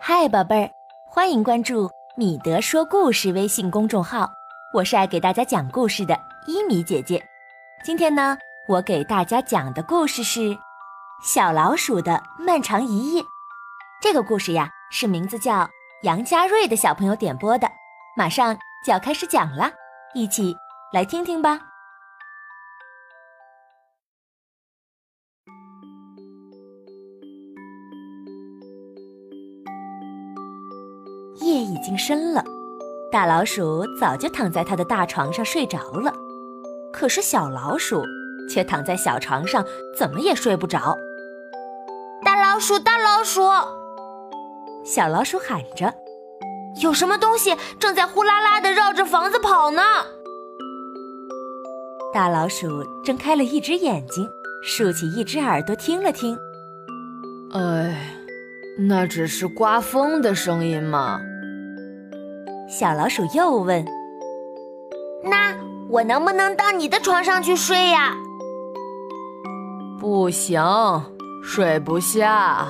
嗨，宝贝儿，欢迎关注米德说故事微信公众号，我是爱给大家讲故事的伊米姐姐。今天呢，我给大家讲的故事是《小老鼠的漫长一夜》。这个故事呀，是名字叫杨佳瑞的小朋友点播的，马上就要开始讲了，一起来听听吧。已经深了，大老鼠早就躺在它的大床上睡着了。可是小老鼠却躺在小床上，怎么也睡不着。大老鼠，大老鼠！小老鼠喊着：“有什么东西正在呼啦啦地绕着房子跑呢？”大老鼠睁开了一只眼睛，竖起一只耳朵听了听。哎，那只是刮风的声音吗？小老鼠又问：“那我能不能到你的床上去睡呀？”“不行，睡不下。”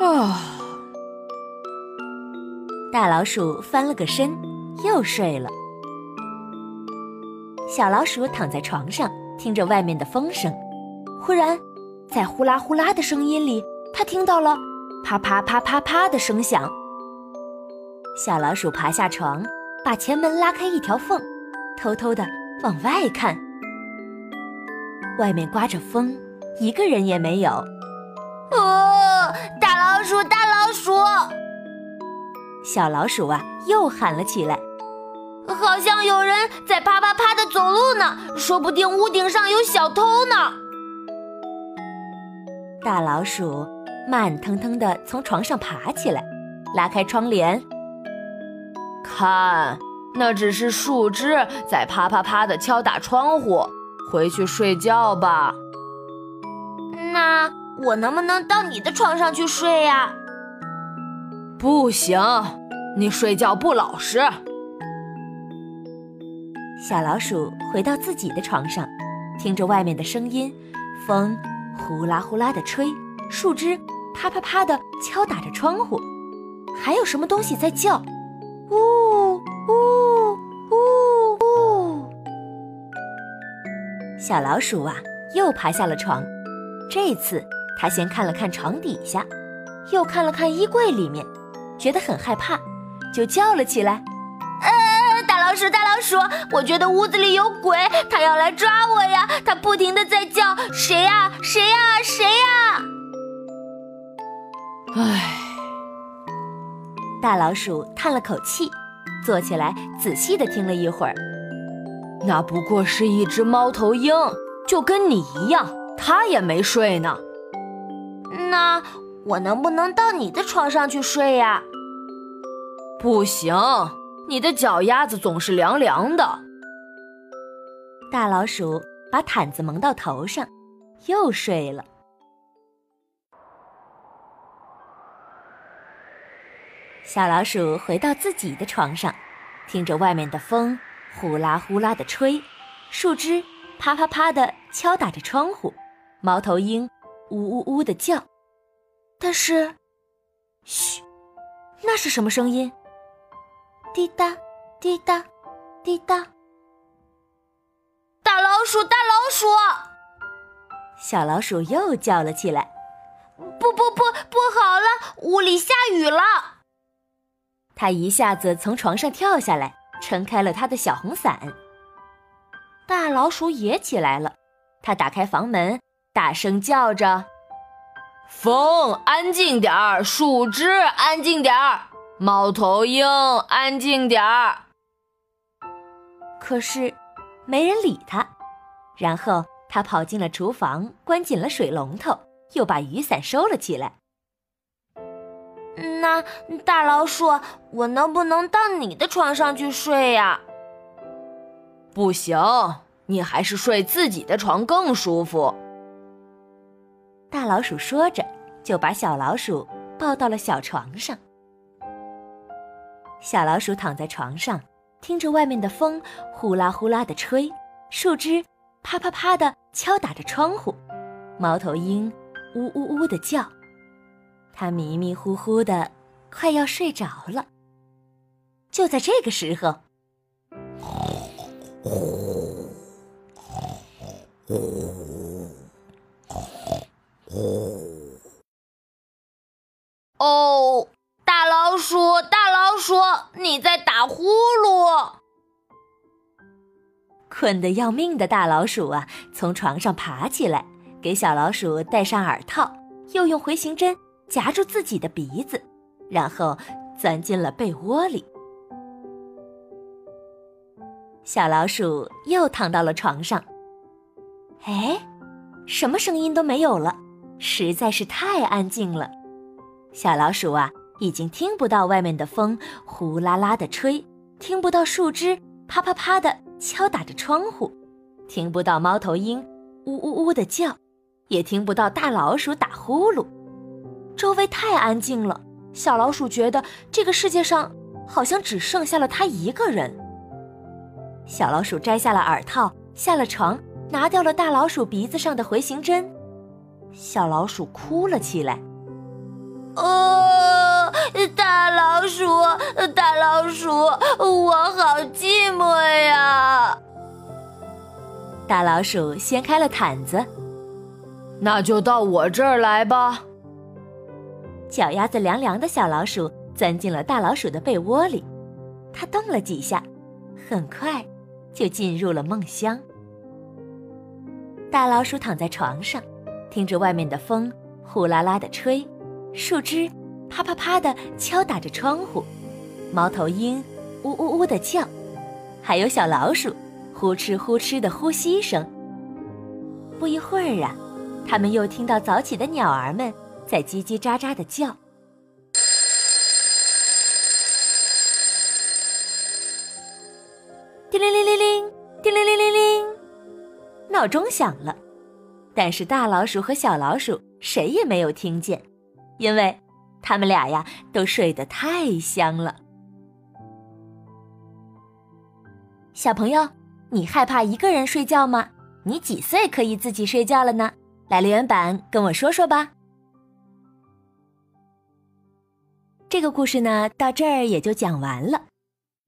啊！大老鼠翻了个身，又睡了。小老鼠躺在床上，听着外面的风声。忽然，在呼啦呼啦的声音里，它听到了啪啪啪啪啪的声响。小老鼠爬下床，把前门拉开一条缝，偷偷的往外看。外面刮着风，一个人也没有。哦，大老鼠，大老鼠！小老鼠啊，又喊了起来，好像有人在啪啪啪的走路呢，说不定屋顶上有小偷呢。大老鼠慢腾腾的从床上爬起来，拉开窗帘。看，那只是树枝在啪啪啪的敲打窗户。回去睡觉吧。那我能不能到你的床上去睡呀？不行，你睡觉不老实。小老鼠回到自己的床上，听着外面的声音，风呼啦呼啦的吹，树枝啪啪啪的敲打着窗户，还有什么东西在叫？呜呜呜呜！小老鼠啊，又爬下了床。这次，它先看了看床底下，又看了看衣柜里面，觉得很害怕，就叫了起来：“呃，大老鼠，大老鼠！我觉得屋子里有鬼，它要来抓我呀！它不停的在叫，谁呀？谁呀？谁呀？”唉。大老鼠叹了口气，坐起来仔细的听了一会儿。那不过是一只猫头鹰，就跟你一样，它也没睡呢。那我能不能到你的床上去睡呀？不行，你的脚丫子总是凉凉的。大老鼠把毯子蒙到头上，又睡了。小老鼠回到自己的床上，听着外面的风呼啦呼啦的吹，树枝啪啪啪的敲打着窗户，猫头鹰呜呜呜的叫。但是，嘘，那是什么声音？滴答，滴答，滴答。大老鼠，大老鼠！小老鼠又叫了起来。不不不，不好了，屋里下雨了。他一下子从床上跳下来，撑开了他的小红伞。大老鼠也起来了，他打开房门，大声叫着：“风，安静点儿！树枝，安静点儿！猫头鹰，安静点儿！”可是，没人理他。然后他跑进了厨房，关紧了水龙头，又把雨伞收了起来。那大老鼠，我能不能到你的床上去睡呀？不行，你还是睡自己的床更舒服。大老鼠说着，就把小老鼠抱到了小床上。小老鼠躺在床上，听着外面的风呼啦呼啦的吹，树枝啪啪啪的敲打着窗户，猫头鹰呜呜呜的叫。它迷迷糊糊的快要睡着了。就在这个时候，哦，大老鼠，大老鼠，你在打呼噜！困得要命的大老鼠啊，从床上爬起来，给小老鼠戴上耳套，又用回形针夹住自己的鼻子，然后钻进了被窝里。小老鼠又躺到了床上。哎，什么声音都没有了，实在是太安静了。小老鼠啊，已经听不到外面的风呼啦啦的吹，听不到树枝啪啪啪的敲打着窗户，听不到猫头鹰呜呜呜的叫，也听不到大老鼠打呼噜。周围太安静了，小老鼠觉得这个世界上好像只剩下了它一个人。小老鼠摘下了耳套，下了床，拿掉了大老鼠鼻子上的回形针。小老鼠哭了起来。哦，大老鼠，大老鼠，我好寂寞呀！大老鼠掀开了毯子，那就到我这儿来吧。脚丫子凉凉的小老鼠钻进了大老鼠的被窝里，它动了几下，很快。就进入了梦乡。大老鼠躺在床上，听着外面的风呼啦啦的吹，树枝啪啪啪的敲打着窗户，猫头鹰呜呜呜的叫，还有小老鼠呼哧呼哧的呼吸声。不一会儿啊，他们又听到早起的鸟儿们在叽叽喳喳的叫。叮铃铃铃铃，叮铃铃铃铃，闹钟响了，但是大老鼠和小老鼠谁也没有听见，因为他们俩呀都睡得太香了。小朋友，你害怕一个人睡觉吗？你几岁可以自己睡觉了呢？来留言板跟我说说吧。这个故事呢，到这儿也就讲完了。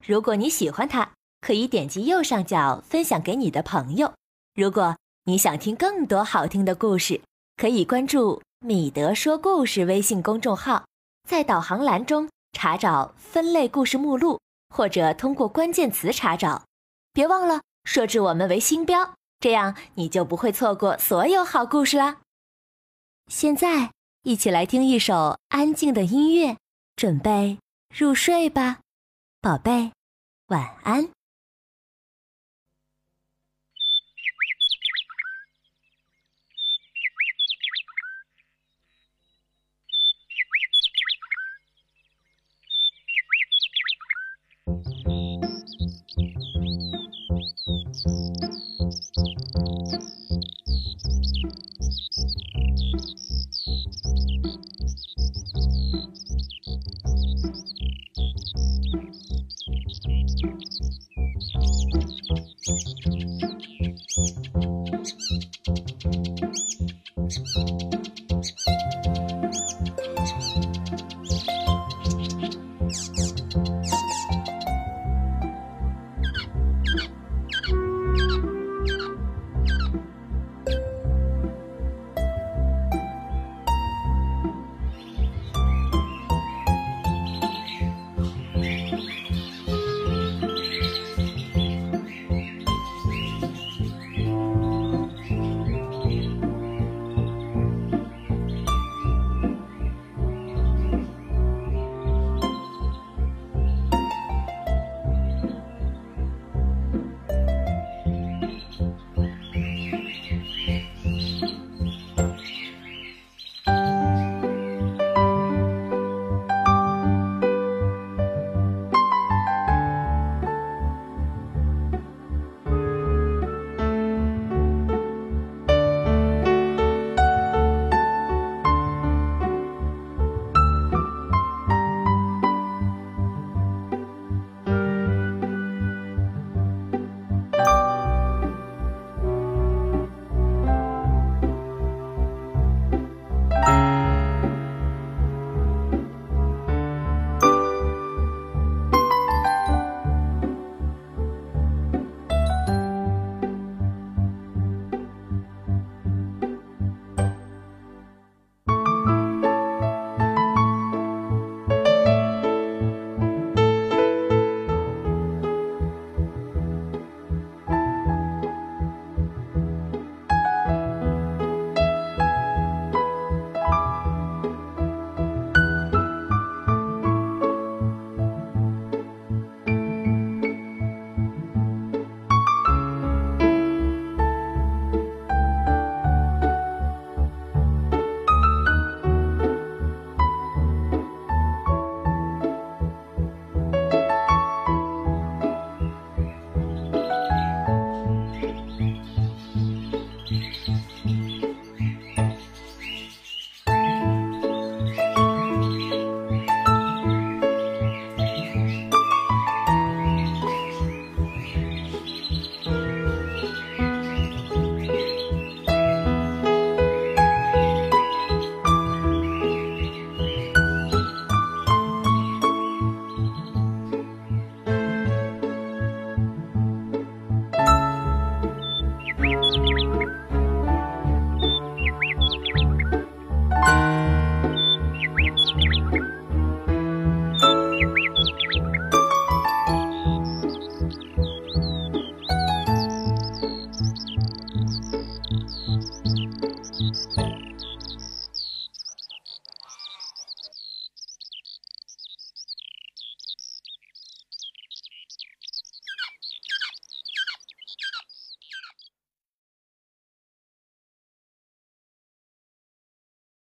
如果你喜欢它。可以点击右上角分享给你的朋友。如果你想听更多好听的故事，可以关注“米德说故事”微信公众号，在导航栏中查找分类故事目录，或者通过关键词查找。别忘了设置我们为星标，这样你就不会错过所有好故事啦。现在，一起来听一首安静的音乐，准备入睡吧，宝贝，晚安。